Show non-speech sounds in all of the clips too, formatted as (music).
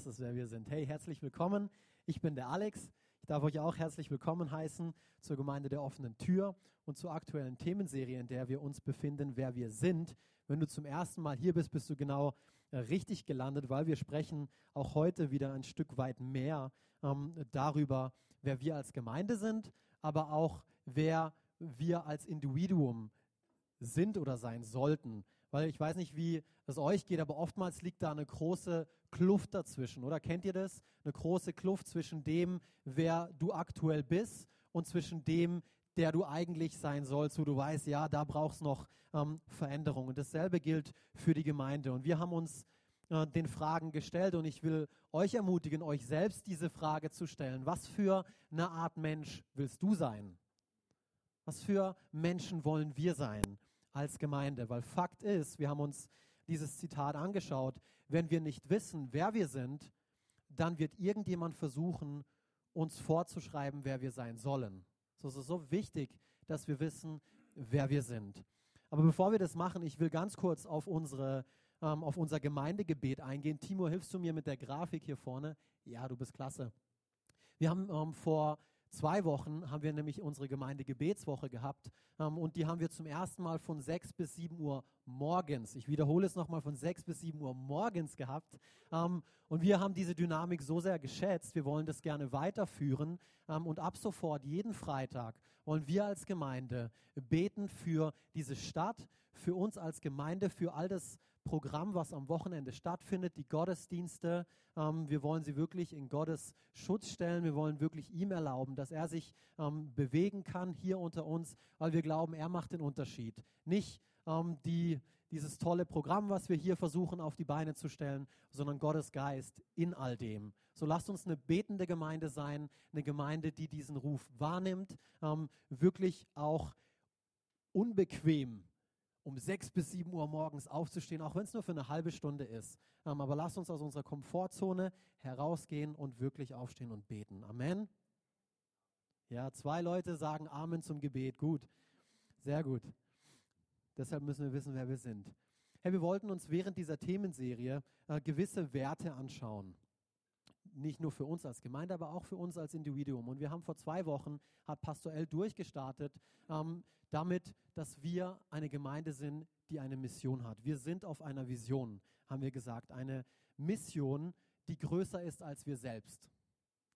Das ist, wer wir sind. Hey, herzlich willkommen. Ich bin der Alex. Ich darf euch auch herzlich willkommen heißen zur Gemeinde der offenen Tür und zur aktuellen Themenserie, in der wir uns befinden, wer wir sind. Wenn du zum ersten Mal hier bist, bist du genau äh, richtig gelandet, weil wir sprechen auch heute wieder ein Stück weit mehr ähm, darüber, wer wir als Gemeinde sind, aber auch wer wir als Individuum sind oder sein sollten. Weil ich weiß nicht, wie es euch geht, aber oftmals liegt da eine große Kluft dazwischen, oder? Kennt ihr das? Eine große Kluft zwischen dem, wer du aktuell bist und zwischen dem, der du eigentlich sein sollst, wo du weißt, ja, da brauchst noch ähm, Veränderungen. Dasselbe gilt für die Gemeinde. Und wir haben uns äh, den Fragen gestellt und ich will euch ermutigen, euch selbst diese Frage zu stellen. Was für eine Art Mensch willst du sein? Was für Menschen wollen wir sein? als Gemeinde. Weil Fakt ist, wir haben uns dieses Zitat angeschaut, wenn wir nicht wissen, wer wir sind, dann wird irgendjemand versuchen, uns vorzuschreiben, wer wir sein sollen. So ist so wichtig, dass wir wissen, wer wir sind. Aber bevor wir das machen, ich will ganz kurz auf, unsere, ähm, auf unser Gemeindegebet eingehen. Timo, hilfst du mir mit der Grafik hier vorne? Ja, du bist klasse. Wir haben ähm, vor zwei Wochen haben wir nämlich unsere Gemeindegebetswoche gehabt ähm, und die haben wir zum ersten Mal von 6 bis 7 Uhr morgens, ich wiederhole es nochmal, von 6 bis 7 Uhr morgens gehabt. Ähm, und wir haben diese Dynamik so sehr geschätzt, wir wollen das gerne weiterführen ähm, und ab sofort, jeden Freitag, wollen wir als Gemeinde beten für diese Stadt, für uns als Gemeinde, für all das Programm, was am Wochenende stattfindet, die Gottesdienste. Ähm, wir wollen sie wirklich in Gottes Schutz stellen. Wir wollen wirklich ihm erlauben, dass er sich ähm, bewegen kann hier unter uns, weil wir glauben, er macht den Unterschied. Nicht ähm, die, dieses tolle Programm, was wir hier versuchen auf die Beine zu stellen, sondern Gottes Geist in all dem. So lasst uns eine betende Gemeinde sein, eine Gemeinde, die diesen Ruf wahrnimmt, ähm, wirklich auch unbequem um sechs bis sieben Uhr morgens aufzustehen, auch wenn es nur für eine halbe Stunde ist. Ähm, aber lasst uns aus unserer Komfortzone herausgehen und wirklich aufstehen und beten. Amen. Ja, zwei Leute sagen Amen zum Gebet. Gut, sehr gut. Deshalb müssen wir wissen, wer wir sind. Hey, wir wollten uns während dieser Themenserie äh, gewisse Werte anschauen nicht nur für uns als Gemeinde, aber auch für uns als Individuum. Und wir haben vor zwei Wochen, hat Pastor durchgestartet, ähm, damit, dass wir eine Gemeinde sind, die eine Mission hat. Wir sind auf einer Vision, haben wir gesagt. Eine Mission, die größer ist als wir selbst.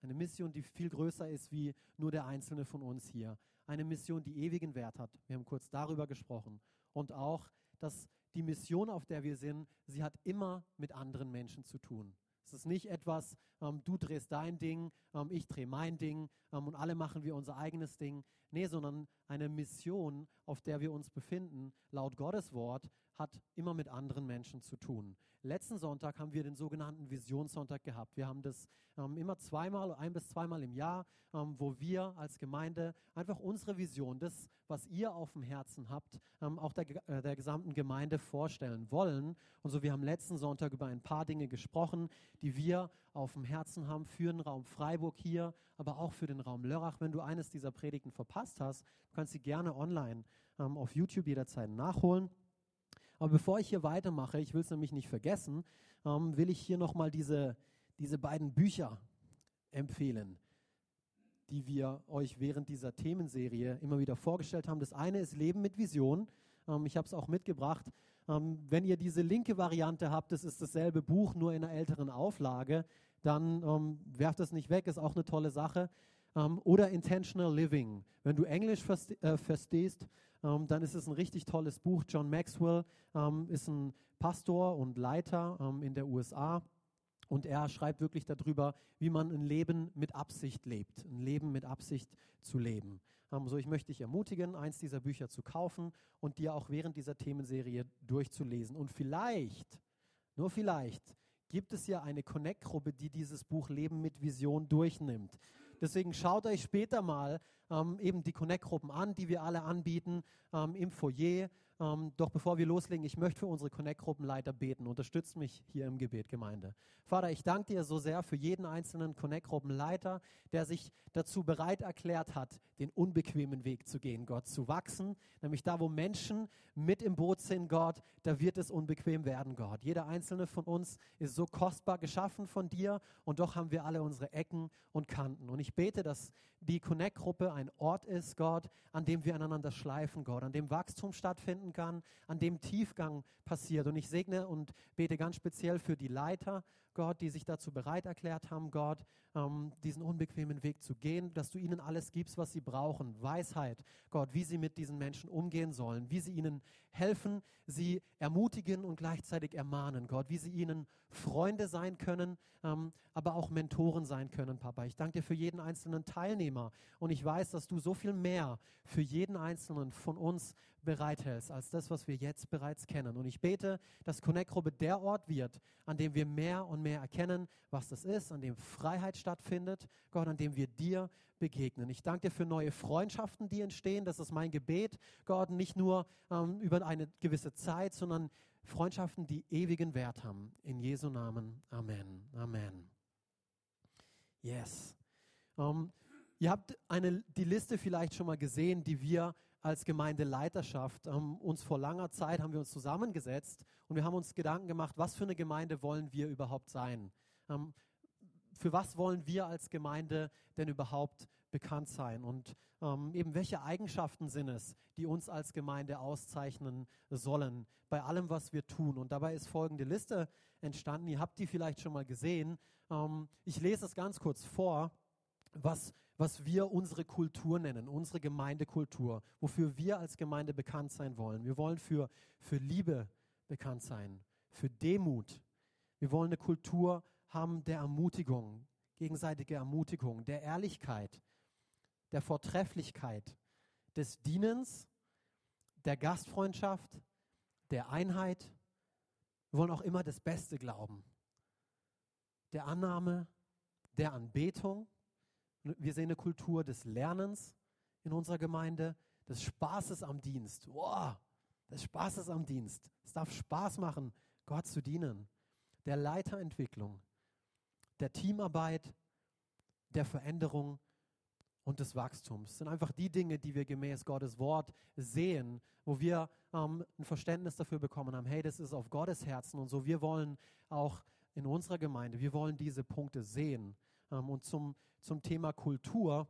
Eine Mission, die viel größer ist wie nur der Einzelne von uns hier. Eine Mission, die ewigen Wert hat. Wir haben kurz darüber gesprochen. Und auch, dass die Mission, auf der wir sind, sie hat immer mit anderen Menschen zu tun. Es ist nicht etwas, ähm, du drehst dein Ding, ähm, ich drehe mein Ding ähm, und alle machen wir unser eigenes Ding. Nee, sondern eine Mission, auf der wir uns befinden, laut Gottes Wort, hat immer mit anderen Menschen zu tun. Letzten Sonntag haben wir den sogenannten Visionssonntag gehabt. Wir haben das ähm, immer zweimal, ein bis zweimal im Jahr, ähm, wo wir als Gemeinde einfach unsere Vision, das, was ihr auf dem Herzen habt, ähm, auch der, äh, der gesamten Gemeinde vorstellen wollen. Und so, wir haben letzten Sonntag über ein paar Dinge gesprochen, die wir auf dem Herzen haben für den Raum Freiburg hier, aber auch für den Raum Lörrach. Wenn du eines dieser Predigten verpasst hast, du kannst sie gerne online ähm, auf YouTube jederzeit nachholen. Aber bevor ich hier weitermache, ich will es nämlich nicht vergessen, ähm, will ich hier nochmal diese, diese beiden Bücher empfehlen, die wir euch während dieser Themenserie immer wieder vorgestellt haben. Das eine ist Leben mit Vision. Ähm, ich habe es auch mitgebracht. Ähm, wenn ihr diese linke Variante habt, das ist dasselbe Buch, nur in einer älteren Auflage, dann ähm, werft es nicht weg, ist auch eine tolle Sache. Ähm, oder Intentional Living. Wenn du Englisch verste äh, verstehst, ähm, dann ist es ein richtig tolles Buch. John Maxwell ähm, ist ein Pastor und Leiter ähm, in der USA. Und er schreibt wirklich darüber, wie man ein Leben mit Absicht lebt, ein Leben mit Absicht zu leben. Ähm, so, ich möchte dich ermutigen, eins dieser Bücher zu kaufen und dir auch während dieser Themenserie durchzulesen. Und vielleicht, nur vielleicht, gibt es ja eine Connect-Gruppe, die dieses Buch Leben mit Vision durchnimmt. Deswegen schaut euch später mal ähm, eben die Connect-Gruppen an, die wir alle anbieten ähm, im Foyer. Ähm, doch bevor wir loslegen, ich möchte für unsere Connect-Gruppenleiter beten. Unterstützt mich hier im Gebet, Gemeinde. Vater, ich danke dir so sehr für jeden einzelnen Connect-Gruppenleiter, der sich dazu bereit erklärt hat, den unbequemen Weg zu gehen, Gott, zu wachsen. Nämlich da, wo Menschen mit im Boot sind, Gott, da wird es unbequem werden, Gott. Jeder einzelne von uns ist so kostbar geschaffen von dir und doch haben wir alle unsere Ecken und Kanten. Und ich bete, dass die Connect-Gruppe ein Ort ist, Gott, an dem wir aneinander schleifen, Gott, an dem Wachstum stattfinden kann, an dem Tiefgang passiert. Und ich segne und bete ganz speziell für die Leiter, Gott, die sich dazu bereit erklärt haben, Gott, ähm, diesen unbequemen Weg zu gehen, dass du ihnen alles gibst, was sie brauchen. Weisheit, Gott, wie sie mit diesen Menschen umgehen sollen, wie sie ihnen helfen, sie ermutigen und gleichzeitig ermahnen, Gott, wie sie ihnen Freunde sein können, ähm, aber auch Mentoren sein können, Papa. Ich danke dir für jeden einzelnen Teilnehmer und ich weiß, dass du so viel mehr für jeden einzelnen von uns bereithältst, als das, was wir jetzt bereits kennen. Und ich bete, dass Connect-Gruppe der Ort wird, an dem wir mehr und mehr erkennen, was das ist, an dem Freiheit stattfindet, Gott, an dem wir dir begegnen. Ich danke dir für neue Freundschaften, die entstehen. Das ist mein Gebet, Gott, nicht nur ähm, über eine gewisse Zeit, sondern Freundschaften, die ewigen Wert haben. In Jesu Namen. Amen. Amen. Yes. Ähm, ihr habt eine, die Liste vielleicht schon mal gesehen, die wir als Gemeindeleiterschaft ähm, uns vor langer Zeit haben wir uns zusammengesetzt und wir haben uns Gedanken gemacht, was für eine Gemeinde wollen wir überhaupt sein? Für was wollen wir als Gemeinde denn überhaupt bekannt sein? Und ähm, eben welche Eigenschaften sind es, die uns als Gemeinde auszeichnen sollen bei allem, was wir tun? Und dabei ist folgende Liste entstanden. Ihr habt die vielleicht schon mal gesehen. Ähm, ich lese es ganz kurz vor, was, was wir unsere Kultur nennen, unsere Gemeindekultur, wofür wir als Gemeinde bekannt sein wollen. Wir wollen für, für Liebe bekannt sein, für Demut. Wir wollen eine Kultur haben der Ermutigung, gegenseitige Ermutigung, der Ehrlichkeit, der Vortrefflichkeit, des Dienens, der Gastfreundschaft, der Einheit. Wir wollen auch immer das Beste glauben, der Annahme, der Anbetung. Wir sehen eine Kultur des Lernens in unserer Gemeinde, des Spaßes am Dienst. Wow, des Spaßes am Dienst. Es darf Spaß machen, Gott zu dienen. Der Leiterentwicklung, der Teamarbeit, der Veränderung und des Wachstums. Das sind einfach die Dinge, die wir gemäß Gottes Wort sehen, wo wir ähm, ein Verständnis dafür bekommen haben, hey, das ist auf Gottes Herzen und so. Wir wollen auch in unserer Gemeinde, wir wollen diese Punkte sehen. Ähm, und zum, zum Thema Kultur,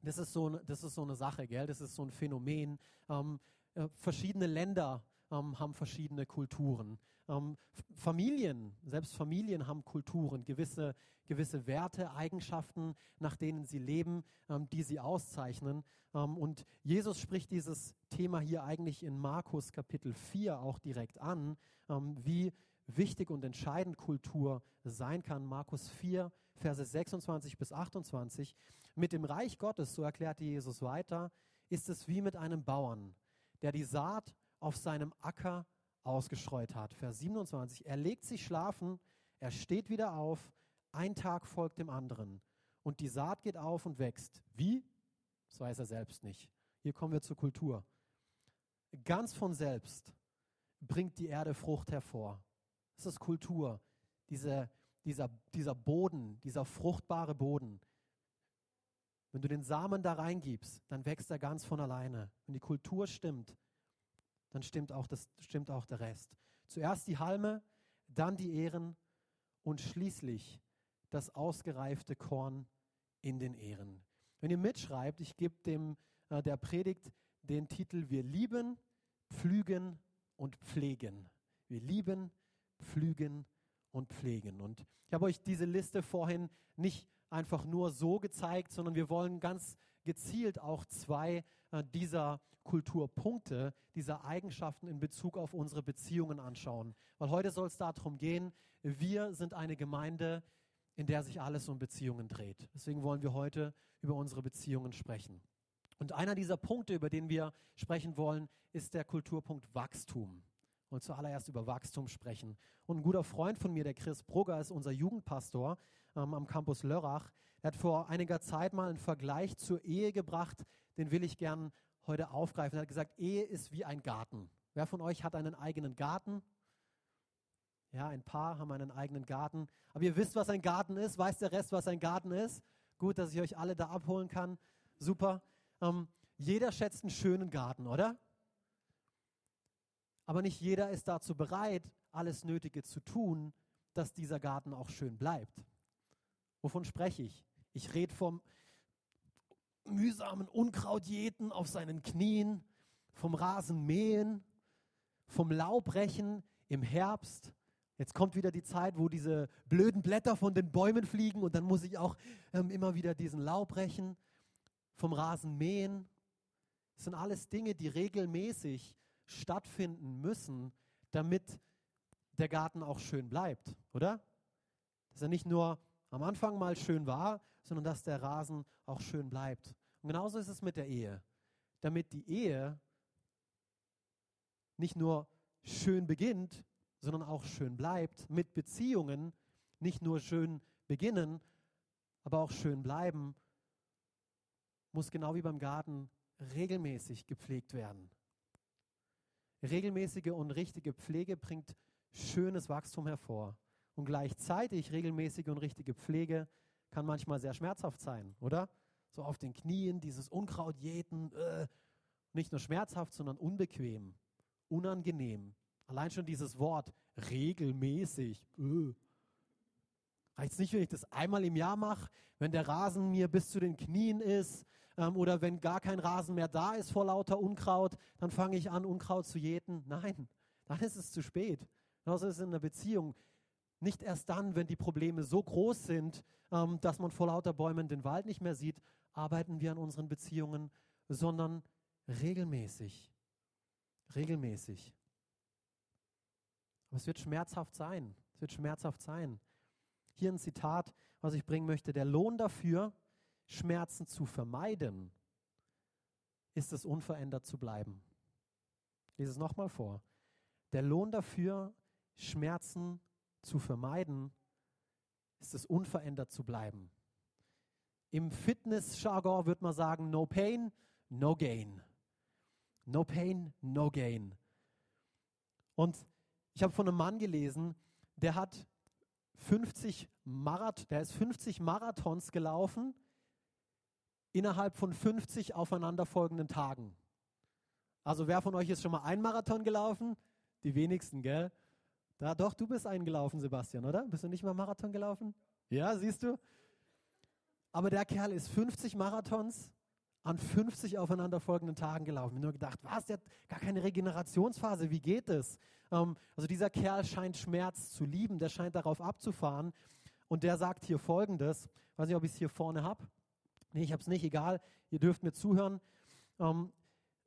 das ist, so, das ist so eine Sache, gell? das ist so ein Phänomen. Ähm, äh, verschiedene Länder ähm, haben verschiedene Kulturen. Ähm, Familien, selbst Familien haben Kulturen, gewisse, gewisse Werte, Eigenschaften, nach denen sie leben, ähm, die sie auszeichnen. Ähm, und Jesus spricht dieses Thema hier eigentlich in Markus Kapitel 4 auch direkt an, ähm, wie wichtig und entscheidend Kultur sein kann. Markus 4, Verse 26 bis 28. Mit dem Reich Gottes, so erklärte Jesus weiter, ist es wie mit einem Bauern, der die Saat auf seinem Acker ausgestreut hat. Vers 27, er legt sich schlafen, er steht wieder auf, ein Tag folgt dem anderen und die Saat geht auf und wächst. Wie? Das weiß er selbst nicht. Hier kommen wir zur Kultur. Ganz von selbst bringt die Erde Frucht hervor. Das ist Kultur, diese, dieser, dieser Boden, dieser fruchtbare Boden. Wenn du den Samen da reingibst, dann wächst er ganz von alleine. Wenn die Kultur stimmt, dann stimmt auch, das, stimmt auch der Rest. Zuerst die Halme, dann die Ehren und schließlich das ausgereifte Korn in den Ehren. Wenn ihr mitschreibt, ich gebe dem äh, der Predigt den Titel Wir lieben, pflügen und pflegen. Wir lieben, pflügen und pflegen. Und ich habe euch diese Liste vorhin nicht einfach nur so gezeigt, sondern wir wollen ganz gezielt auch zwei äh, dieser Kulturpunkte, dieser Eigenschaften in Bezug auf unsere Beziehungen anschauen. Weil heute soll es darum gehen, wir sind eine Gemeinde, in der sich alles um Beziehungen dreht. Deswegen wollen wir heute über unsere Beziehungen sprechen. Und einer dieser Punkte, über den wir sprechen wollen, ist der Kulturpunkt Wachstum. Und zuallererst über Wachstum sprechen. Und ein guter Freund von mir, der Chris Brugger, ist unser Jugendpastor ähm, am Campus Lörrach. Er hat vor einiger Zeit mal einen Vergleich zur Ehe gebracht, den will ich gern heute aufgreifen. Er hat gesagt, Ehe ist wie ein Garten. Wer von euch hat einen eigenen Garten? Ja, ein paar haben einen eigenen Garten. Aber ihr wisst, was ein Garten ist. Weiß der Rest, was ein Garten ist? Gut, dass ich euch alle da abholen kann. Super. Ähm, jeder schätzt einen schönen Garten, oder? Aber nicht jeder ist dazu bereit, alles Nötige zu tun, dass dieser Garten auch schön bleibt. Wovon spreche ich? Ich rede vom mühsamen Unkrautjäten auf seinen Knien, vom Rasenmähen, vom Laubrechen im Herbst. Jetzt kommt wieder die Zeit, wo diese blöden Blätter von den Bäumen fliegen und dann muss ich auch ähm, immer wieder diesen Laub rächen, vom Rasenmähen. Das sind alles Dinge, die regelmäßig stattfinden müssen, damit der Garten auch schön bleibt, oder? Dass er nicht nur am Anfang mal schön war, sondern dass der Rasen auch schön bleibt. Und genauso ist es mit der Ehe. Damit die Ehe nicht nur schön beginnt, sondern auch schön bleibt, mit Beziehungen nicht nur schön beginnen, aber auch schön bleiben, muss genau wie beim Garten regelmäßig gepflegt werden. Regelmäßige und richtige Pflege bringt schönes Wachstum hervor. Und gleichzeitig regelmäßige und richtige Pflege kann manchmal sehr schmerzhaft sein, oder? So auf den Knien, dieses Unkraut jäten, äh, nicht nur schmerzhaft, sondern unbequem, unangenehm. Allein schon dieses Wort regelmäßig. Äh. Reicht nicht, wenn ich das einmal im Jahr mache, wenn der Rasen mir bis zu den Knien ist ähm, oder wenn gar kein Rasen mehr da ist vor lauter Unkraut, dann fange ich an, Unkraut zu jäten. Nein, dann ist es zu spät. Genauso ist es in einer Beziehung. Nicht erst dann, wenn die Probleme so groß sind, ähm, dass man vor lauter Bäumen den Wald nicht mehr sieht, arbeiten wir an unseren Beziehungen, sondern regelmäßig. Regelmäßig. Aber es wird schmerzhaft sein. Es wird schmerzhaft sein. Hier ein Zitat, was ich bringen möchte. Der Lohn dafür, Schmerzen zu vermeiden, ist es unverändert zu bleiben. Ich lese es nochmal vor. Der Lohn dafür, Schmerzen zu vermeiden, ist es unverändert zu bleiben. Im Fitness-Jargon würde man sagen, no pain, no gain. No pain, no gain. Und ich habe von einem Mann gelesen, der hat 50 Marath der ist 50 Marathons gelaufen innerhalb von 50 aufeinanderfolgenden Tagen. Also wer von euch ist schon mal ein Marathon gelaufen? Die wenigsten, gell? Da, doch, du bist eingelaufen, Sebastian, oder? Bist du nicht mal Marathon gelaufen? Ja, siehst du? Aber der Kerl ist 50 Marathons an 50 aufeinanderfolgenden Tagen gelaufen. Ich habe nur gedacht, was, der hat gar keine Regenerationsphase, wie geht es? Ähm, also dieser Kerl scheint Schmerz zu lieben, der scheint darauf abzufahren. Und der sagt hier folgendes, ich weiß nicht, ob ich es hier vorne habe. Nee, ich habe es nicht, egal, ihr dürft mir zuhören. Ähm,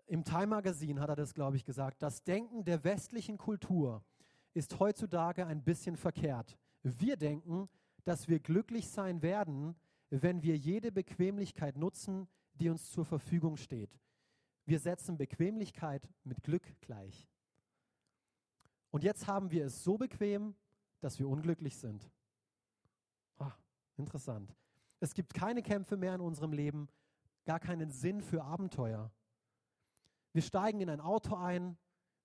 Im Time Magazine hat er das, glaube ich, gesagt. Das Denken der westlichen Kultur ist heutzutage ein bisschen verkehrt. Wir denken, dass wir glücklich sein werden, wenn wir jede Bequemlichkeit nutzen, die uns zur Verfügung steht. Wir setzen Bequemlichkeit mit Glück gleich. Und jetzt haben wir es so bequem, dass wir unglücklich sind. Ah, interessant. Es gibt keine Kämpfe mehr in unserem Leben, gar keinen Sinn für Abenteuer. Wir steigen in ein Auto ein,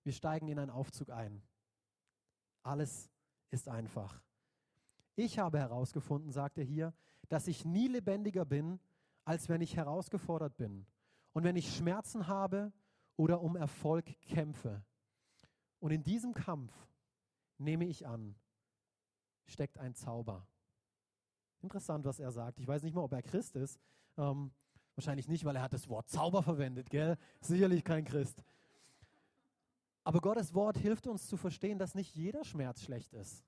wir steigen in einen Aufzug ein. Alles ist einfach. Ich habe herausgefunden, sagt er hier, dass ich nie lebendiger bin, als wenn ich herausgefordert bin und wenn ich Schmerzen habe oder um Erfolg kämpfe. Und in diesem Kampf, nehme ich an, steckt ein Zauber. Interessant, was er sagt. Ich weiß nicht mal, ob er Christ ist. Ähm, wahrscheinlich nicht, weil er hat das Wort Zauber verwendet, gell? Sicherlich kein Christ. Aber Gottes Wort hilft uns zu verstehen, dass nicht jeder Schmerz schlecht ist.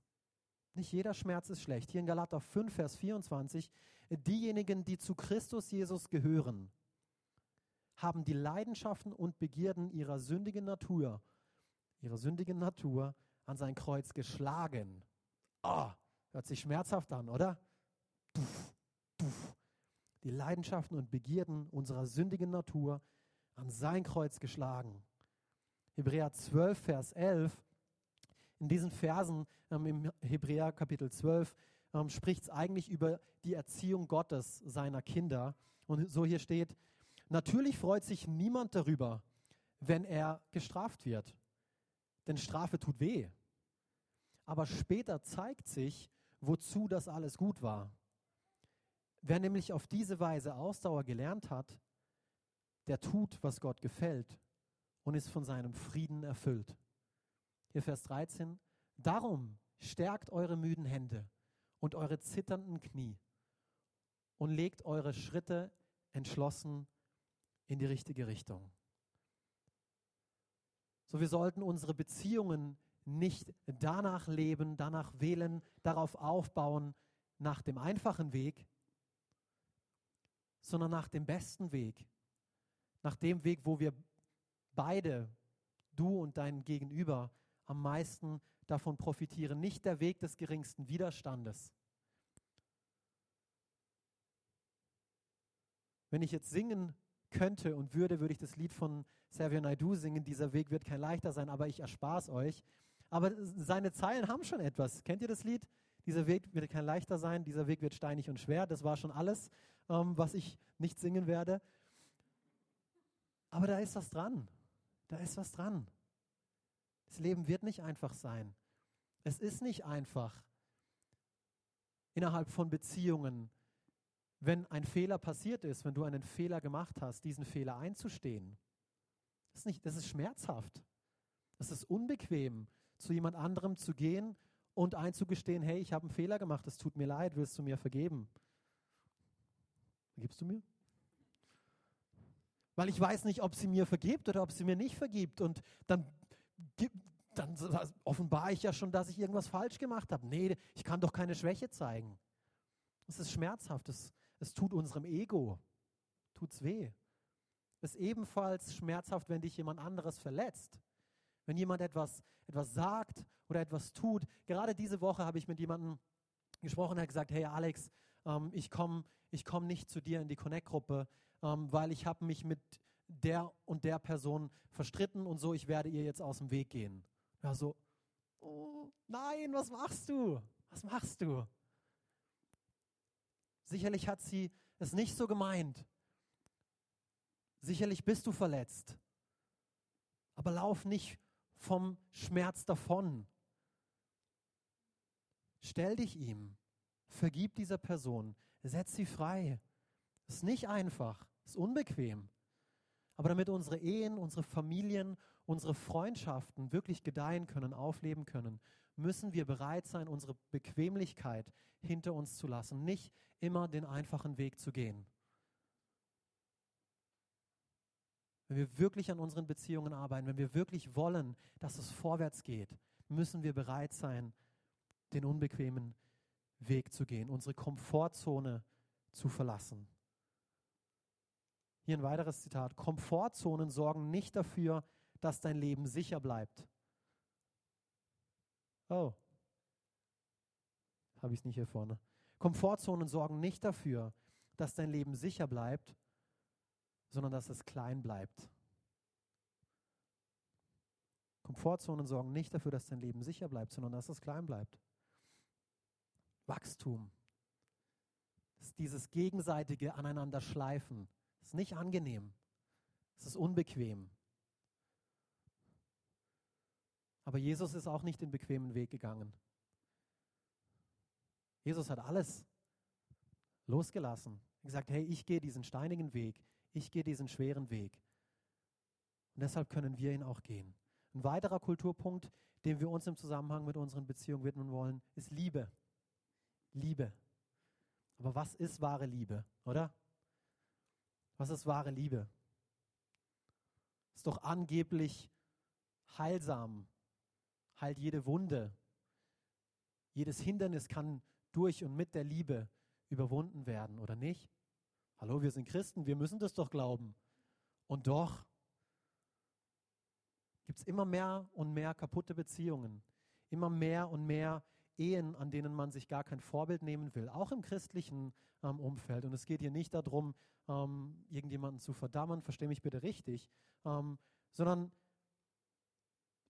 Nicht jeder Schmerz ist schlecht. Hier in Galater 5, Vers 24, diejenigen, die zu Christus Jesus gehören, haben die Leidenschaften und Begierden ihrer sündigen Natur, ihrer sündigen Natur an sein Kreuz geschlagen. Oh, hört sich schmerzhaft an, oder? Puff, puff. Die Leidenschaften und Begierden unserer sündigen Natur an sein Kreuz geschlagen. Hebräer 12, Vers 11. In diesen Versen ähm, im Hebräer Kapitel 12 ähm, spricht es eigentlich über die Erziehung Gottes seiner Kinder. Und so hier steht, natürlich freut sich niemand darüber, wenn er gestraft wird. denn Strafe tut weh. Aber später zeigt sich, wozu das alles gut war. Wer nämlich auf diese Weise Ausdauer gelernt hat, der tut, was Gott gefällt und ist von seinem Frieden erfüllt. Hier Vers 13. Darum stärkt eure müden Hände und eure zitternden Knie und legt eure Schritte entschlossen in die richtige Richtung. So, wir sollten unsere Beziehungen nicht danach leben, danach wählen, darauf aufbauen, nach dem einfachen Weg, sondern nach dem besten Weg, nach dem Weg, wo wir beide, du und dein Gegenüber, am meisten davon profitieren. Nicht der Weg des geringsten Widerstandes. Wenn ich jetzt singen könnte und würde, würde ich das Lied von Savio Naidu singen. Dieser Weg wird kein leichter sein, aber ich erspare es euch. Aber seine Zeilen haben schon etwas. Kennt ihr das Lied? Dieser Weg wird kein leichter sein, dieser Weg wird steinig und schwer. Das war schon alles, ähm, was ich nicht singen werde. Aber da ist was dran. Da ist was dran. Das Leben wird nicht einfach sein. Es ist nicht einfach innerhalb von Beziehungen, wenn ein Fehler passiert ist, wenn du einen Fehler gemacht hast, diesen Fehler einzustehen. Das ist, nicht, das ist schmerzhaft. Das ist unbequem, zu jemand anderem zu gehen und einzugestehen, hey, ich habe einen Fehler gemacht, es tut mir leid, willst du mir vergeben? Vergibst du mir? Weil ich weiß nicht, ob sie mir vergibt oder ob sie mir nicht vergibt. Und dann, dann offenbare ich ja schon, dass ich irgendwas falsch gemacht habe. Nee, ich kann doch keine Schwäche zeigen. Es ist schmerzhaft, es, es tut unserem Ego, tut's weh. Es ist ebenfalls schmerzhaft, wenn dich jemand anderes verletzt. Wenn jemand etwas, etwas sagt oder etwas tut. Gerade diese Woche habe ich mit jemandem gesprochen, der hat gesagt, hey Alex, ähm, ich komme ich komm nicht zu dir in die Connect-Gruppe, ähm, weil ich habe mich mit der und der Person verstritten und so, ich werde ihr jetzt aus dem Weg gehen. Ja, so, oh, nein, was machst du? Was machst du? Sicherlich hat sie es nicht so gemeint. Sicherlich bist du verletzt. Aber lauf nicht vom Schmerz davon. Stell dich ihm. Vergib dieser Person. Setz sie frei. Ist nicht einfach, ist unbequem. Aber damit unsere Ehen, unsere Familien, unsere Freundschaften wirklich gedeihen können, aufleben können, müssen wir bereit sein, unsere Bequemlichkeit hinter uns zu lassen, nicht immer den einfachen Weg zu gehen. Wenn wir wirklich an unseren Beziehungen arbeiten, wenn wir wirklich wollen, dass es vorwärts geht, müssen wir bereit sein, den unbequemen Weg zu gehen, unsere Komfortzone zu verlassen. Hier ein weiteres Zitat. Komfortzonen sorgen nicht dafür, dass dein Leben sicher bleibt. Oh, habe ich es nicht hier vorne. Komfortzonen sorgen nicht dafür, dass dein Leben sicher bleibt, sondern dass es klein bleibt. Komfortzonen sorgen nicht dafür, dass dein Leben sicher bleibt, sondern dass es klein bleibt. Wachstum. Ist dieses gegenseitige Aneinander schleifen. Das ist nicht angenehm. Es ist unbequem. Aber Jesus ist auch nicht den bequemen Weg gegangen. Jesus hat alles losgelassen. Gesagt, hey, ich gehe diesen steinigen Weg, ich gehe diesen schweren Weg. Und deshalb können wir ihn auch gehen. Ein weiterer Kulturpunkt, dem wir uns im Zusammenhang mit unseren Beziehungen widmen wollen, ist Liebe. Liebe. Aber was ist wahre Liebe, oder? Was ist wahre Liebe? Ist doch angeblich heilsam, heilt jede Wunde. Jedes Hindernis kann durch und mit der Liebe überwunden werden, oder nicht? Hallo, wir sind Christen, wir müssen das doch glauben. Und doch gibt es immer mehr und mehr kaputte Beziehungen, immer mehr und mehr Ehen, an denen man sich gar kein Vorbild nehmen will, auch im christlichen ähm, Umfeld. Und es geht hier nicht darum, ähm, irgendjemanden zu verdammen, verstehe mich bitte richtig, ähm, sondern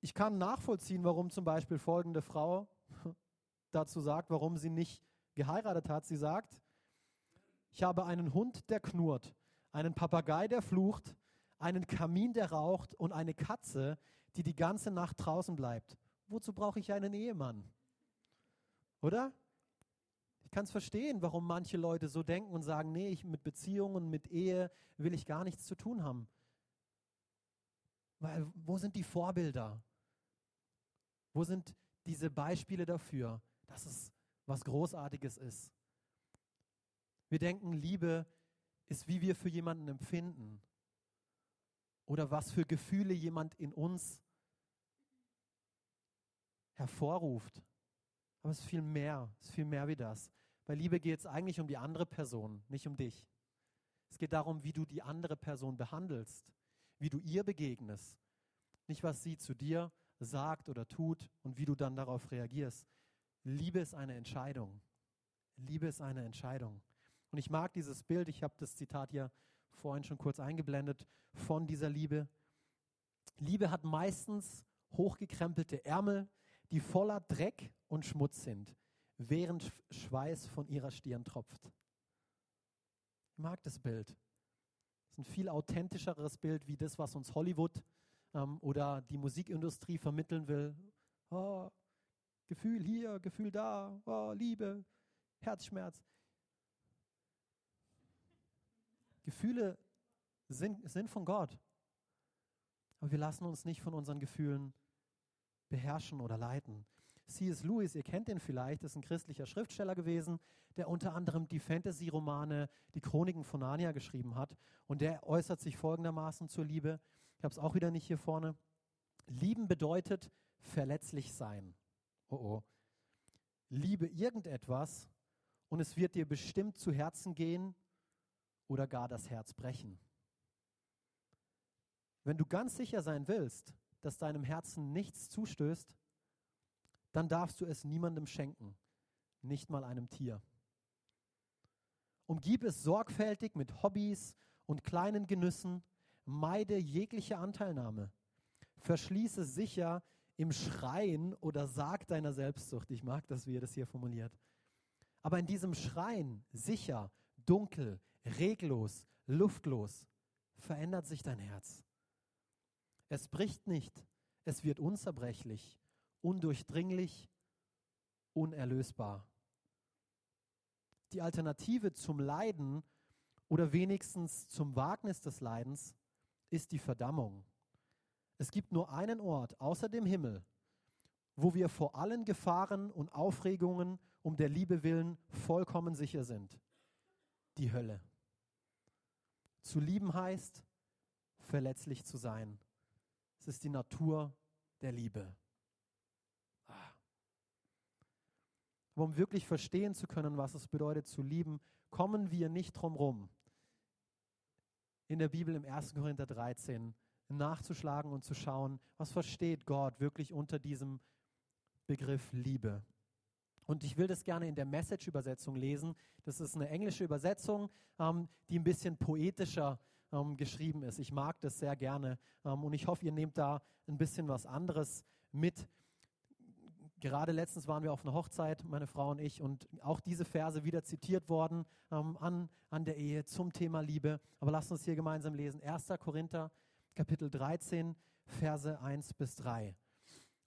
ich kann nachvollziehen, warum zum Beispiel folgende Frau (laughs) dazu sagt, warum sie nicht geheiratet hat. Sie sagt, ich habe einen Hund, der knurrt, einen Papagei, der flucht, einen Kamin, der raucht und eine Katze, die die ganze Nacht draußen bleibt. Wozu brauche ich einen Ehemann? Oder? Ich kann es verstehen, warum manche Leute so denken und sagen, nee, ich mit Beziehungen, mit Ehe will ich gar nichts zu tun haben. Weil wo sind die Vorbilder? Wo sind diese Beispiele dafür, dass es was Großartiges ist? Wir denken, Liebe ist, wie wir für jemanden empfinden oder was für Gefühle jemand in uns hervorruft. Aber es ist viel mehr, es ist viel mehr wie das. Bei Liebe geht es eigentlich um die andere Person, nicht um dich. Es geht darum, wie du die andere Person behandelst, wie du ihr begegnest. Nicht, was sie zu dir sagt oder tut und wie du dann darauf reagierst. Liebe ist eine Entscheidung. Liebe ist eine Entscheidung. Und ich mag dieses Bild, ich habe das Zitat hier vorhin schon kurz eingeblendet, von dieser Liebe. Liebe hat meistens hochgekrempelte Ärmel, die voller Dreck und Schmutz sind, während Schweiß von ihrer Stirn tropft. Ich mag das Bild. Das ist ein viel authentischeres Bild wie das, was uns Hollywood ähm, oder die Musikindustrie vermitteln will. Oh, Gefühl hier, Gefühl da, oh, Liebe, Herzschmerz. Gefühle sind, sind von Gott. Aber wir lassen uns nicht von unseren Gefühlen beherrschen oder leiten. C.S. Lewis, ihr kennt ihn vielleicht, ist ein christlicher Schriftsteller gewesen, der unter anderem die Fantasy-Romane Die Chroniken von Narnia geschrieben hat. Und der äußert sich folgendermaßen zur Liebe. Ich habe es auch wieder nicht hier vorne. Lieben bedeutet verletzlich sein. Oh oh. Liebe irgendetwas und es wird dir bestimmt zu Herzen gehen oder gar das Herz brechen. Wenn du ganz sicher sein willst, dass deinem Herzen nichts zustößt, dann darfst du es niemandem schenken, nicht mal einem Tier. Umgib es sorgfältig mit Hobbys und kleinen Genüssen, meide jegliche Anteilnahme. Verschließe sicher im Schreien oder Sarg deiner Selbstsucht. Ich mag das, wie er das hier formuliert. Aber in diesem Schreien, sicher, dunkel, reglos, luftlos, verändert sich dein Herz. Es bricht nicht, es wird unzerbrechlich, undurchdringlich, unerlösbar. Die Alternative zum Leiden oder wenigstens zum Wagnis des Leidens ist die Verdammung. Es gibt nur einen Ort außer dem Himmel, wo wir vor allen Gefahren und Aufregungen um der Liebe willen vollkommen sicher sind. Die Hölle. Zu lieben heißt, verletzlich zu sein. Ist die Natur der Liebe. Ah. Aber um wirklich verstehen zu können, was es bedeutet zu lieben, kommen wir nicht drum rum, in der Bibel im 1. Korinther 13 nachzuschlagen und zu schauen, was versteht Gott wirklich unter diesem Begriff Liebe. Und ich will das gerne in der Message-Übersetzung lesen. Das ist eine englische Übersetzung, ähm, die ein bisschen poetischer ähm, geschrieben ist. Ich mag das sehr gerne ähm, und ich hoffe, ihr nehmt da ein bisschen was anderes mit. Gerade letztens waren wir auf einer Hochzeit, meine Frau und ich, und auch diese Verse wieder zitiert worden ähm, an, an der Ehe zum Thema Liebe. Aber lasst uns hier gemeinsam lesen. 1. Korinther, Kapitel 13, Verse 1 bis 3.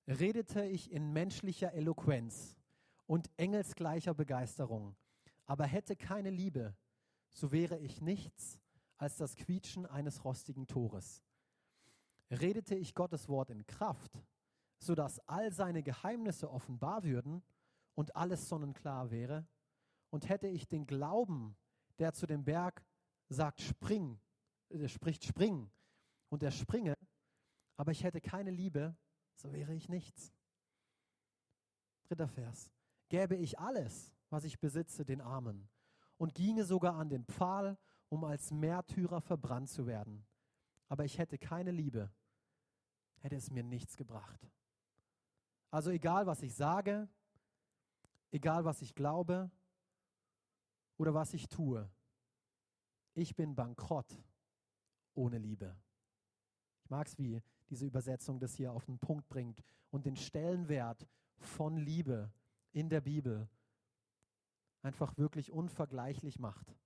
Redete ich in menschlicher Eloquenz und engelsgleicher Begeisterung, aber hätte keine Liebe, so wäre ich nichts als das Quietschen eines rostigen Tores. Redete ich Gottes Wort in Kraft, sodass all seine Geheimnisse offenbar würden und alles sonnenklar wäre, und hätte ich den Glauben, der zu dem Berg sagt, spring, äh, spricht spring, und er springe, aber ich hätte keine Liebe, so wäre ich nichts. Dritter Vers gäbe ich alles, was ich besitze, den Armen und ginge sogar an den Pfahl, um als Märtyrer verbrannt zu werden. Aber ich hätte keine Liebe, hätte es mir nichts gebracht. Also egal, was ich sage, egal, was ich glaube oder was ich tue, ich bin bankrott ohne Liebe. Ich mag es, wie diese Übersetzung das hier auf den Punkt bringt und den Stellenwert von Liebe in der Bibel einfach wirklich unvergleichlich macht.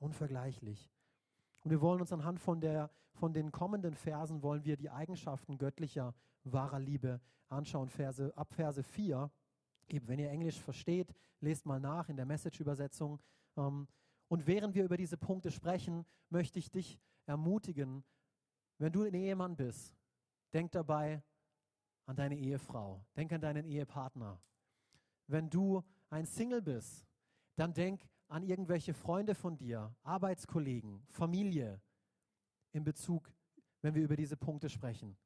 Unvergleichlich. Und wir wollen uns anhand von, der, von den kommenden Versen, wollen wir die Eigenschaften göttlicher, wahrer Liebe anschauen. Verse, ab Verse 4, eben wenn ihr Englisch versteht, lest mal nach in der Message-Übersetzung. Ähm, und während wir über diese Punkte sprechen, möchte ich dich ermutigen, wenn du ein Ehemann bist, denk dabei an deine Ehefrau, denk an deinen Ehepartner. Wenn du ein Single bist, dann denk an irgendwelche Freunde von dir, Arbeitskollegen, Familie in Bezug, wenn wir über diese Punkte sprechen.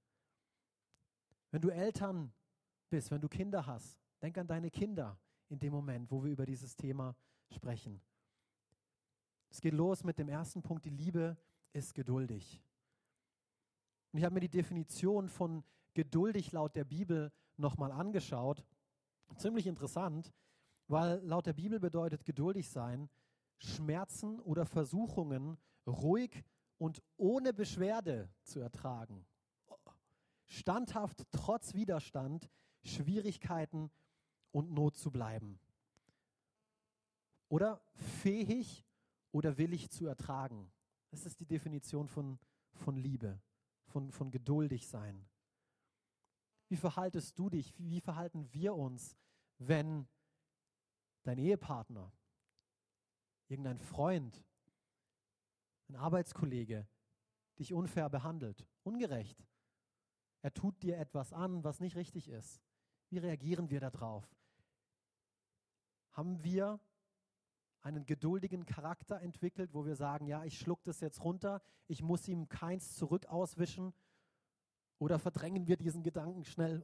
Wenn du Eltern bist, wenn du Kinder hast, denk an deine Kinder in dem Moment, wo wir über dieses Thema sprechen. Es geht los mit dem ersten Punkt, die Liebe ist geduldig. Und ich habe mir die Definition von geduldig laut der Bibel nochmal angeschaut. Ziemlich interessant, weil laut der Bibel bedeutet geduldig sein, Schmerzen oder Versuchungen ruhig und ohne Beschwerde zu ertragen. Standhaft trotz Widerstand, Schwierigkeiten und Not zu bleiben. Oder fähig oder willig zu ertragen. Das ist die Definition von, von Liebe, von, von geduldig sein. Wie verhaltest du dich? Wie verhalten wir uns, wenn dein Ehepartner, irgendein Freund, ein Arbeitskollege dich unfair behandelt, ungerecht. Er tut dir etwas an, was nicht richtig ist. Wie reagieren wir darauf? Haben wir einen geduldigen Charakter entwickelt, wo wir sagen, ja, ich schluck das jetzt runter, ich muss ihm keins zurück auswischen? Oder verdrängen wir diesen Gedanken schnell?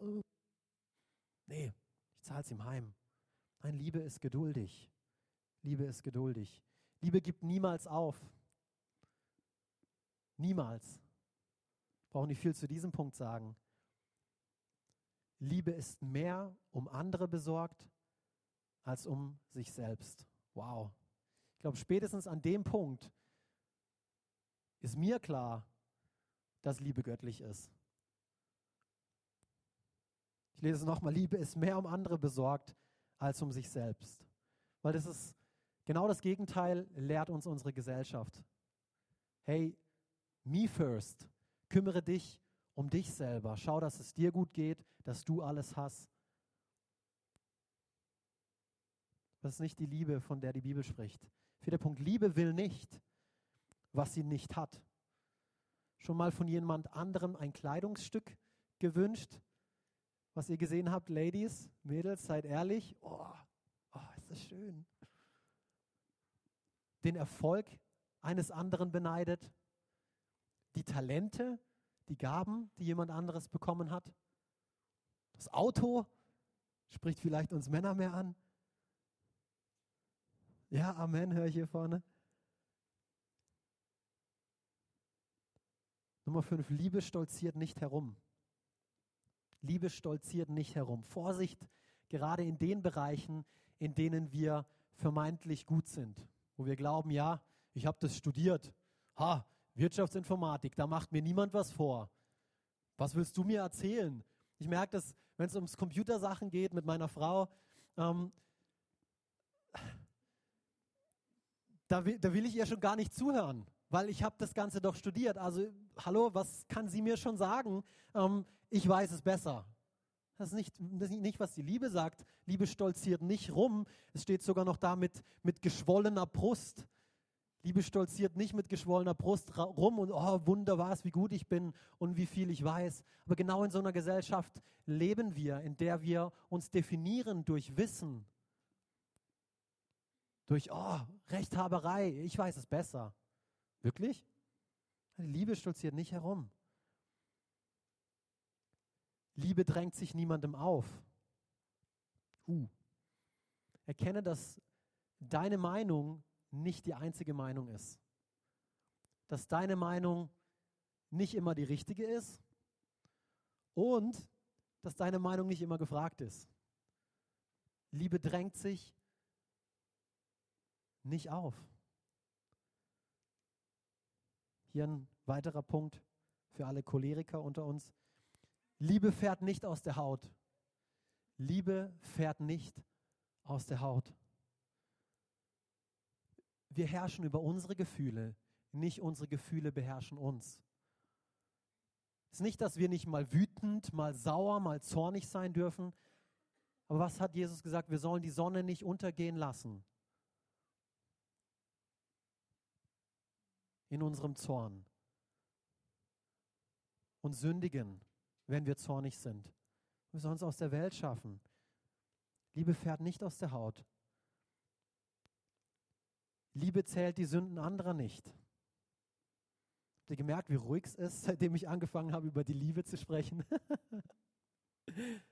Nee, ich zahle es ihm heim. Nein, Liebe ist geduldig. Liebe ist geduldig. Liebe gibt niemals auf. Niemals. Brauche nicht viel zu diesem Punkt sagen. Liebe ist mehr um andere besorgt als um sich selbst. Wow. Ich glaube, spätestens an dem Punkt ist mir klar, dass Liebe göttlich ist. Ich lese es nochmal, Liebe ist mehr um andere besorgt als um sich selbst. Weil das ist genau das Gegenteil, lehrt uns unsere Gesellschaft. Hey, me first. Kümmere dich um dich selber. Schau, dass es dir gut geht, dass du alles hast. Das ist nicht die Liebe, von der die Bibel spricht. Vierter Punkt, Liebe will nicht, was sie nicht hat. Schon mal von jemand anderem ein Kleidungsstück gewünscht, was ihr gesehen habt, Ladies, Mädels, seid ehrlich. Oh, oh, ist das schön. Den Erfolg eines anderen beneidet, die Talente, die Gaben, die jemand anderes bekommen hat. Das Auto spricht vielleicht uns Männer mehr an. Ja, Amen, höre ich hier vorne. Nummer fünf, Liebe stolziert nicht herum. Liebe stolziert nicht herum. Vorsicht, gerade in den Bereichen, in denen wir vermeintlich gut sind, wo wir glauben, ja, ich habe das studiert. Ha, Wirtschaftsinformatik, da macht mir niemand was vor. Was willst du mir erzählen? Ich merke das, wenn es ums Computersachen geht mit meiner Frau, ähm, da, will, da will ich ihr schon gar nicht zuhören, weil ich habe das Ganze doch studiert. Also, hallo, was kann sie mir schon sagen? Ähm, ich weiß es besser. Das ist, nicht, das ist nicht, was die Liebe sagt. Liebe stolziert nicht rum. Es steht sogar noch da mit, mit geschwollener Brust. Liebe stolziert nicht mit geschwollener Brust rum und oh, Wunder war es, wie gut ich bin und wie viel ich weiß. Aber genau in so einer Gesellschaft leben wir, in der wir uns definieren durch Wissen, durch oh, Rechthaberei, ich weiß es besser. Wirklich? Die Liebe stolziert nicht herum. Liebe drängt sich niemandem auf. Uh. Erkenne, dass deine Meinung nicht die einzige Meinung ist. Dass deine Meinung nicht immer die richtige ist und dass deine Meinung nicht immer gefragt ist. Liebe drängt sich nicht auf. Hier ein weiterer Punkt für alle Choleriker unter uns. Liebe fährt nicht aus der Haut. Liebe fährt nicht aus der Haut. Wir herrschen über unsere Gefühle. nicht unsere Gefühle beherrschen uns. Es ist nicht, dass wir nicht mal wütend, mal sauer, mal zornig sein dürfen. Aber was hat Jesus gesagt? Wir sollen die Sonne nicht untergehen lassen. In unserem Zorn. Und sündigen, wenn wir zornig sind. Wir sollen es aus der Welt schaffen. Liebe fährt nicht aus der Haut. Liebe zählt die Sünden anderer nicht. Habt ihr gemerkt, wie ruhig es ist, (laughs) seitdem ich angefangen habe, über die Liebe zu sprechen? (laughs)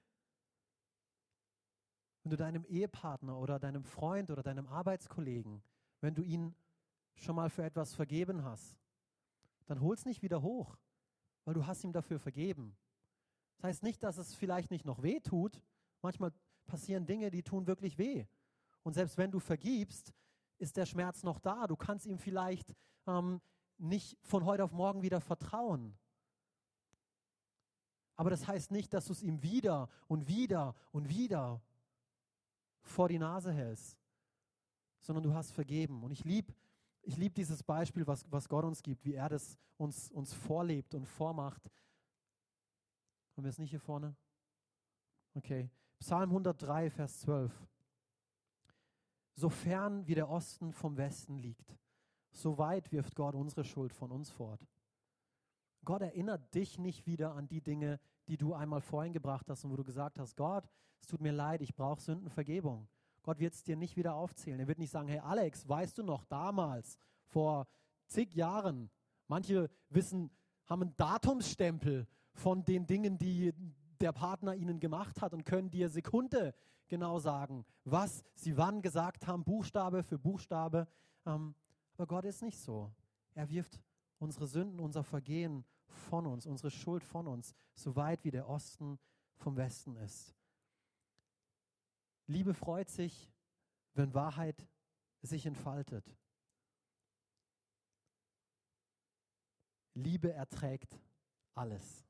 wenn du deinem Ehepartner oder deinem Freund oder deinem Arbeitskollegen, wenn du ihn schon mal für etwas vergeben hast, dann hol es nicht wieder hoch, weil du hast ihm dafür vergeben. Das heißt nicht, dass es vielleicht nicht noch weh tut. Manchmal passieren Dinge, die tun wirklich weh. Und selbst wenn du vergibst, ist der Schmerz noch da. Du kannst ihm vielleicht ähm, nicht von heute auf morgen wieder vertrauen. Aber das heißt nicht, dass du es ihm wieder und wieder und wieder vor die Nase hältst, sondern du hast vergeben. Und ich liebe ich lieb dieses Beispiel, was, was Gott uns gibt, wie er das uns, uns vorlebt und vormacht. Haben wir es nicht hier vorne? Okay. Psalm 103, Vers 12 so fern wie der Osten vom Westen liegt, so weit wirft Gott unsere Schuld von uns fort. Gott erinnert dich nicht wieder an die Dinge, die du einmal vorhin gebracht hast und wo du gesagt hast, Gott, es tut mir leid, ich brauche Sündenvergebung. Gott wird es dir nicht wieder aufzählen. Er wird nicht sagen, hey Alex, weißt du noch damals, vor zig Jahren, manche wissen, haben einen Datumsstempel von den Dingen, die der Partner ihnen gemacht hat und können dir Sekunde genau sagen, was sie wann gesagt haben, Buchstabe für Buchstabe. Ähm, aber Gott ist nicht so. Er wirft unsere Sünden, unser Vergehen von uns, unsere Schuld von uns, so weit wie der Osten vom Westen ist. Liebe freut sich, wenn Wahrheit sich entfaltet. Liebe erträgt alles.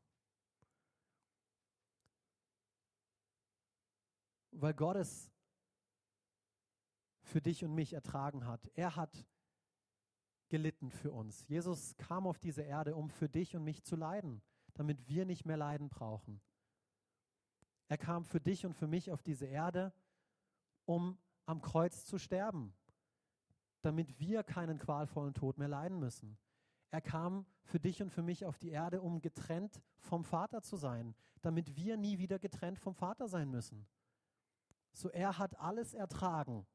Weil Gott es für dich und mich ertragen hat. Er hat gelitten für uns. Jesus kam auf diese Erde, um für dich und mich zu leiden, damit wir nicht mehr leiden brauchen. Er kam für dich und für mich auf diese Erde, um am Kreuz zu sterben, damit wir keinen qualvollen Tod mehr leiden müssen. Er kam für dich und für mich auf die Erde, um getrennt vom Vater zu sein, damit wir nie wieder getrennt vom Vater sein müssen. So er hat alles ertragen.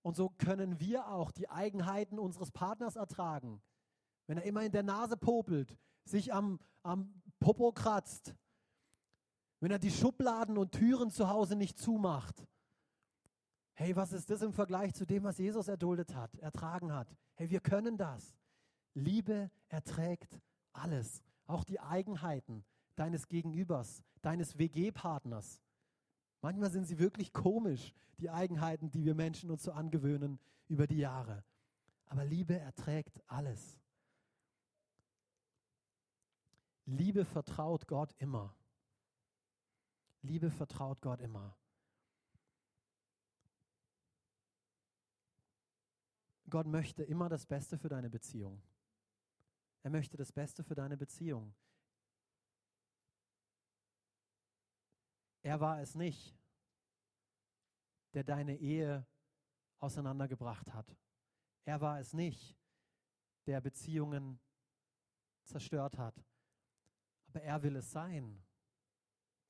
Und so können wir auch die Eigenheiten unseres Partners ertragen. Wenn er immer in der Nase popelt, sich am, am Popo kratzt, wenn er die Schubladen und Türen zu Hause nicht zumacht. Hey, was ist das im Vergleich zu dem, was Jesus erduldet hat, ertragen hat? Hey, wir können das. Liebe erträgt alles, auch die Eigenheiten, deines Gegenübers, deines WG-Partners. Manchmal sind sie wirklich komisch, die Eigenheiten, die wir Menschen uns so angewöhnen über die Jahre. Aber Liebe erträgt alles. Liebe vertraut Gott immer. Liebe vertraut Gott immer. Gott möchte immer das Beste für deine Beziehung. Er möchte das Beste für deine Beziehung. Er war es nicht, der deine Ehe auseinandergebracht hat. Er war es nicht, der Beziehungen zerstört hat. Aber er will es sein,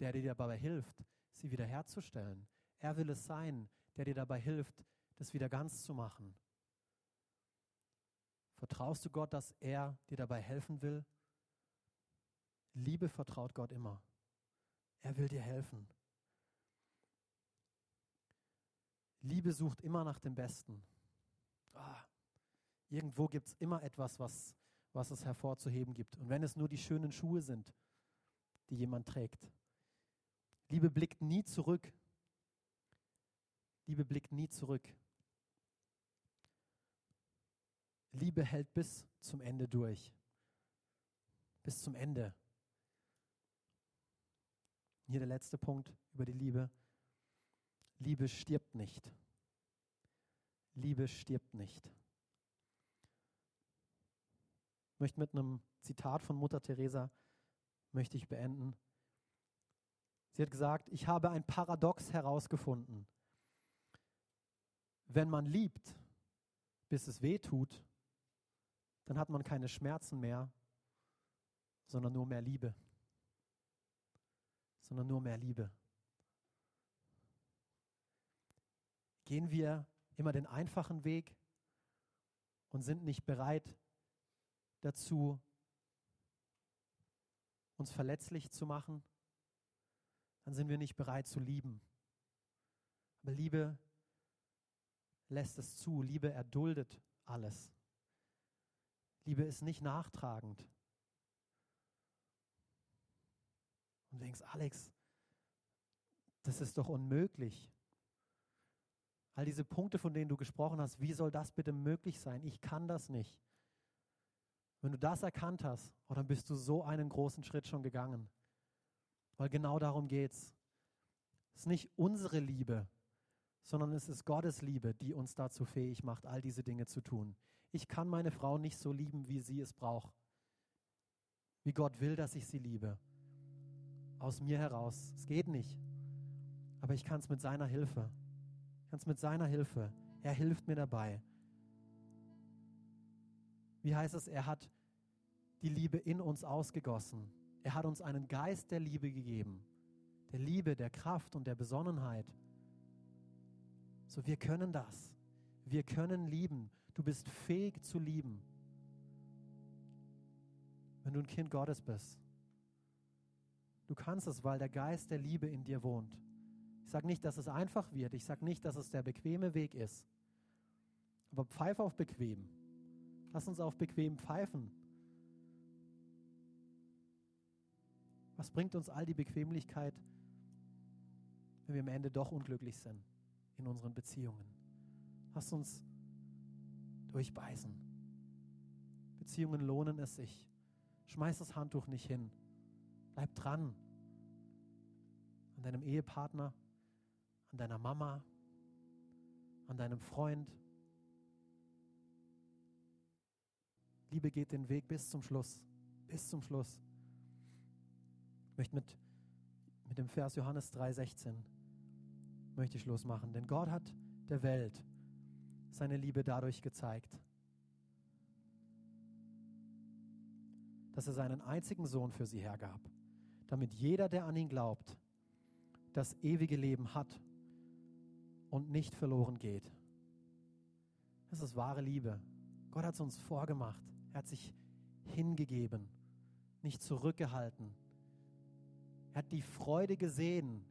der dir dabei hilft, sie wiederherzustellen. Er will es sein, der dir dabei hilft, das wieder ganz zu machen. Vertraust du Gott, dass er dir dabei helfen will? Liebe vertraut Gott immer. Er will dir helfen. Liebe sucht immer nach dem Besten. Ah, irgendwo gibt es immer etwas, was, was es hervorzuheben gibt. Und wenn es nur die schönen Schuhe sind, die jemand trägt. Liebe blickt nie zurück. Liebe blickt nie zurück. Liebe hält bis zum Ende durch. Bis zum Ende. Hier der letzte Punkt über die Liebe. Liebe stirbt nicht. Liebe stirbt nicht. Ich möchte mit einem Zitat von Mutter Teresa möchte ich beenden. Sie hat gesagt, ich habe ein Paradox herausgefunden. Wenn man liebt, bis es weh tut, dann hat man keine Schmerzen mehr, sondern nur mehr Liebe. Sondern nur mehr Liebe. Gehen wir immer den einfachen Weg und sind nicht bereit dazu, uns verletzlich zu machen, dann sind wir nicht bereit zu lieben. Aber Liebe lässt es zu, Liebe erduldet alles. Liebe ist nicht nachtragend. Und denkst, Alex, das ist doch unmöglich. All diese Punkte, von denen du gesprochen hast, wie soll das bitte möglich sein? Ich kann das nicht. Wenn du das erkannt hast, oh, dann bist du so einen großen Schritt schon gegangen. Weil genau darum geht Es Es ist nicht unsere Liebe, sondern es ist Gottes Liebe, die uns dazu fähig macht, all diese Dinge zu tun. Ich kann meine Frau nicht so lieben, wie sie es braucht. Wie Gott will, dass ich sie liebe. Aus mir heraus. Es geht nicht. Aber ich kann es mit seiner Hilfe. Ich kann es mit seiner Hilfe. Er hilft mir dabei. Wie heißt es? Er hat die Liebe in uns ausgegossen. Er hat uns einen Geist der Liebe gegeben. Der Liebe, der Kraft und der Besonnenheit. So, wir können das. Wir können lieben. Du bist fähig zu lieben. Wenn du ein Kind Gottes bist. Du kannst es, weil der Geist der Liebe in dir wohnt. Ich sage nicht, dass es einfach wird. Ich sage nicht, dass es der bequeme Weg ist. Aber pfeif auf bequem. Lass uns auf bequem pfeifen. Was bringt uns all die Bequemlichkeit, wenn wir am Ende doch unglücklich sind in unseren Beziehungen? Lass uns durchbeißen. Beziehungen lohnen es sich. Schmeiß das Handtuch nicht hin. Bleib dran. An deinem Ehepartner, an deiner Mama, an deinem Freund. Liebe geht den Weg bis zum Schluss. Bis zum Schluss. Ich möchte mit, mit dem Vers Johannes 3,16 möchte ich Schluss machen. Denn Gott hat der Welt seine Liebe dadurch gezeigt, dass er seinen einzigen Sohn für sie hergab, damit jeder, der an ihn glaubt, das ewige Leben hat und nicht verloren geht. Das ist wahre Liebe. Gott hat es uns vorgemacht. Er hat sich hingegeben, nicht zurückgehalten. Er hat die Freude gesehen.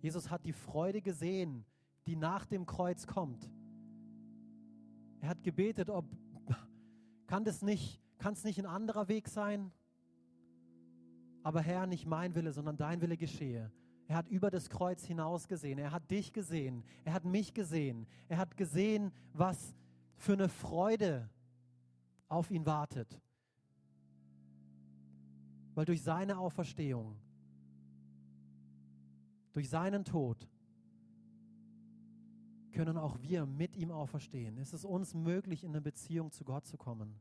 Jesus hat die Freude gesehen, die nach dem Kreuz kommt. Er hat gebetet, ob (laughs) kann das nicht, kann es nicht ein anderer Weg sein? Aber Herr, nicht mein Wille, sondern dein Wille geschehe. Er hat über das Kreuz hinaus gesehen. Er hat dich gesehen. Er hat mich gesehen. Er hat gesehen, was für eine Freude auf ihn wartet. Weil durch seine Auferstehung, durch seinen Tod, können auch wir mit ihm auferstehen. Es ist uns möglich, in eine Beziehung zu Gott zu kommen.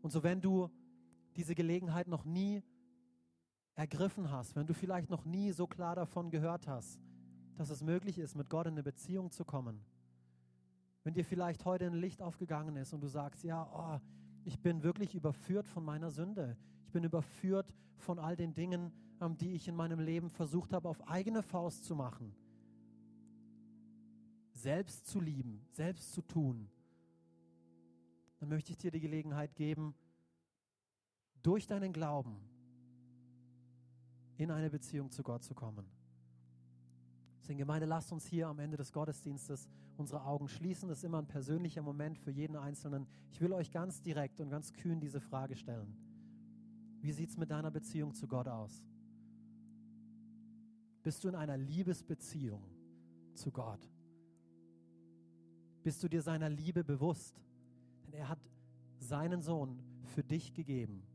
Und so, wenn du diese Gelegenheit noch nie ergriffen hast, wenn du vielleicht noch nie so klar davon gehört hast, dass es möglich ist, mit Gott in eine Beziehung zu kommen, wenn dir vielleicht heute ein Licht aufgegangen ist und du sagst, ja, oh, ich bin wirklich überführt von meiner Sünde, ich bin überführt von all den Dingen, ähm, die ich in meinem Leben versucht habe, auf eigene Faust zu machen, selbst zu lieben, selbst zu tun, dann möchte ich dir die Gelegenheit geben, durch deinen Glauben in eine Beziehung zu Gott zu kommen. Deswegen, Gemeinde, lasst uns hier am Ende des Gottesdienstes unsere Augen schließen. Das ist immer ein persönlicher Moment für jeden Einzelnen. Ich will euch ganz direkt und ganz kühn diese Frage stellen. Wie sieht es mit deiner Beziehung zu Gott aus? Bist du in einer Liebesbeziehung zu Gott? Bist du dir seiner Liebe bewusst? Denn er hat seinen Sohn für dich gegeben.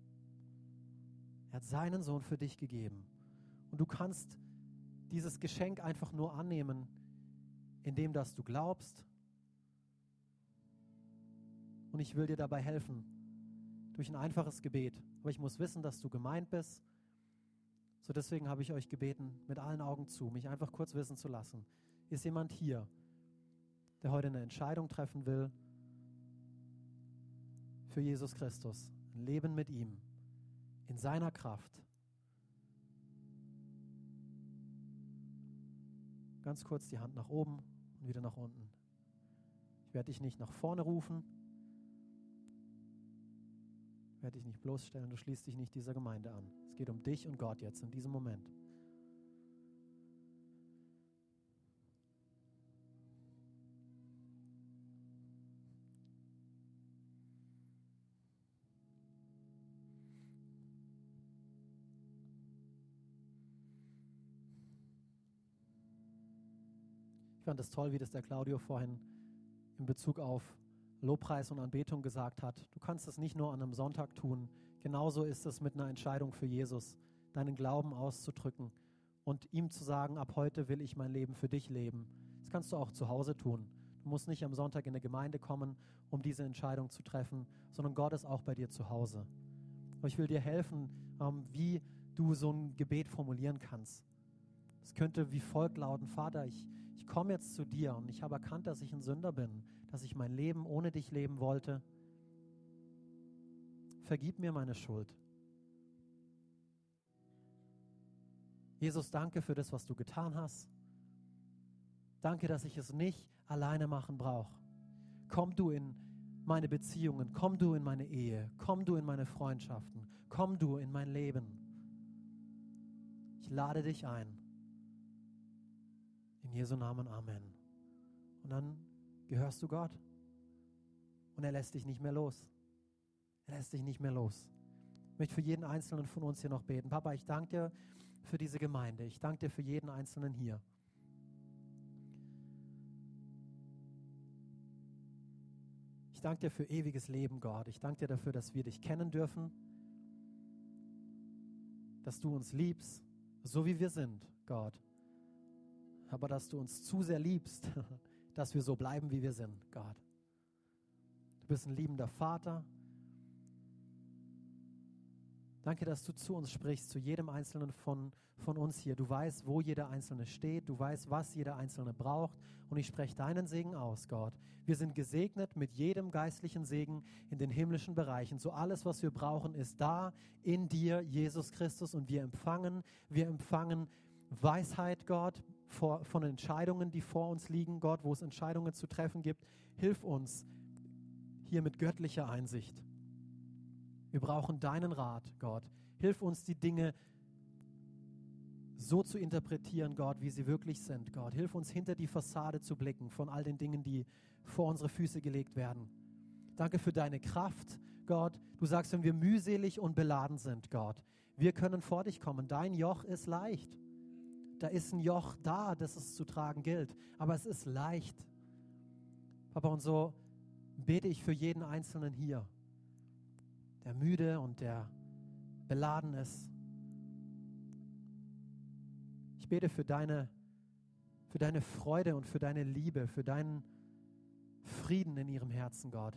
Er hat seinen Sohn für dich gegeben. Und du kannst dieses Geschenk einfach nur annehmen, indem dass du glaubst und ich will dir dabei helfen, durch ein einfaches Gebet. Aber ich muss wissen, dass du gemeint bist. So deswegen habe ich euch gebeten, mit allen Augen zu, mich einfach kurz wissen zu lassen. Ist jemand hier, der heute eine Entscheidung treffen will für Jesus Christus, ein Leben mit ihm, in seiner Kraft? Ganz kurz die Hand nach oben und wieder nach unten. Ich werde dich nicht nach vorne rufen, werde dich nicht bloßstellen, du schließt dich nicht dieser Gemeinde an. Es geht um dich und Gott jetzt in diesem Moment. Fand es toll, wie das der Claudio vorhin in Bezug auf Lobpreis und Anbetung gesagt hat. Du kannst es nicht nur an einem Sonntag tun. Genauso ist es mit einer Entscheidung für Jesus, deinen Glauben auszudrücken und ihm zu sagen, ab heute will ich mein Leben für dich leben. Das kannst du auch zu Hause tun. Du musst nicht am Sonntag in eine Gemeinde kommen, um diese Entscheidung zu treffen, sondern Gott ist auch bei dir zu Hause. Aber ich will dir helfen, ähm, wie du so ein Gebet formulieren kannst. Es könnte wie folgt lauten, Vater, ich komme jetzt zu dir und ich habe erkannt, dass ich ein Sünder bin dass ich mein Leben ohne dich leben wollte. Vergib mir meine Schuld. Jesus, danke für das, was du getan hast. Danke, dass ich es nicht alleine machen brauche. Komm du in meine Beziehungen, komm du in meine Ehe, komm du in meine Freundschaften, komm du in mein Leben. Ich lade dich ein. In Jesu Namen, Amen. Und dann gehörst du Gott. Und er lässt dich nicht mehr los. Er lässt dich nicht mehr los. Ich möchte für jeden Einzelnen von uns hier noch beten. Papa, ich danke dir für diese Gemeinde. Ich danke dir für jeden Einzelnen hier. Ich danke dir für ewiges Leben, Gott. Ich danke dir dafür, dass wir dich kennen dürfen, dass du uns liebst, so wie wir sind, Gott. Aber dass du uns zu sehr liebst, (laughs) dass wir so bleiben, wie wir sind, Gott. Du bist ein liebender Vater. Danke, dass du zu uns sprichst, zu jedem Einzelnen von, von uns hier. Du weißt, wo jeder Einzelne steht. Du weißt, was jeder Einzelne braucht. Und ich spreche deinen Segen aus, Gott. Wir sind gesegnet mit jedem geistlichen Segen in den himmlischen Bereichen. So alles, was wir brauchen, ist da in dir, Jesus Christus. Und wir empfangen, wir empfangen Weisheit, Gott, vor, von Entscheidungen, die vor uns liegen, Gott, wo es Entscheidungen zu treffen gibt. Hilf uns hier mit göttlicher Einsicht. Wir brauchen deinen Rat, Gott. Hilf uns, die Dinge so zu interpretieren, Gott, wie sie wirklich sind, Gott. Hilf uns, hinter die Fassade zu blicken von all den Dingen, die vor unsere Füße gelegt werden. Danke für deine Kraft, Gott. Du sagst, wenn wir mühselig und beladen sind, Gott, wir können vor dich kommen. Dein Joch ist leicht da ist ein Joch da, das es zu tragen gilt. Aber es ist leicht. Papa, und so bete ich für jeden Einzelnen hier, der müde und der beladen ist. Ich bete für deine, für deine Freude und für deine Liebe, für deinen Frieden in ihrem Herzen, Gott.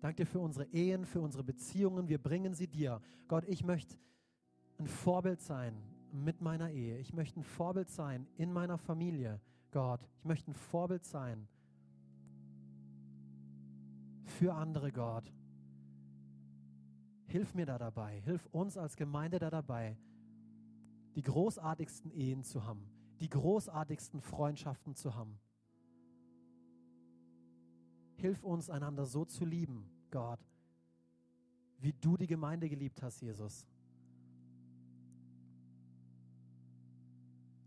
Danke dir für unsere Ehen, für unsere Beziehungen. Wir bringen sie dir. Gott, ich möchte ein Vorbild sein mit meiner Ehe. Ich möchte ein Vorbild sein in meiner Familie, Gott. Ich möchte ein Vorbild sein für andere, Gott. Hilf mir da dabei. Hilf uns als Gemeinde da dabei, die großartigsten Ehen zu haben, die großartigsten Freundschaften zu haben. Hilf uns, einander so zu lieben, Gott, wie du die Gemeinde geliebt hast, Jesus.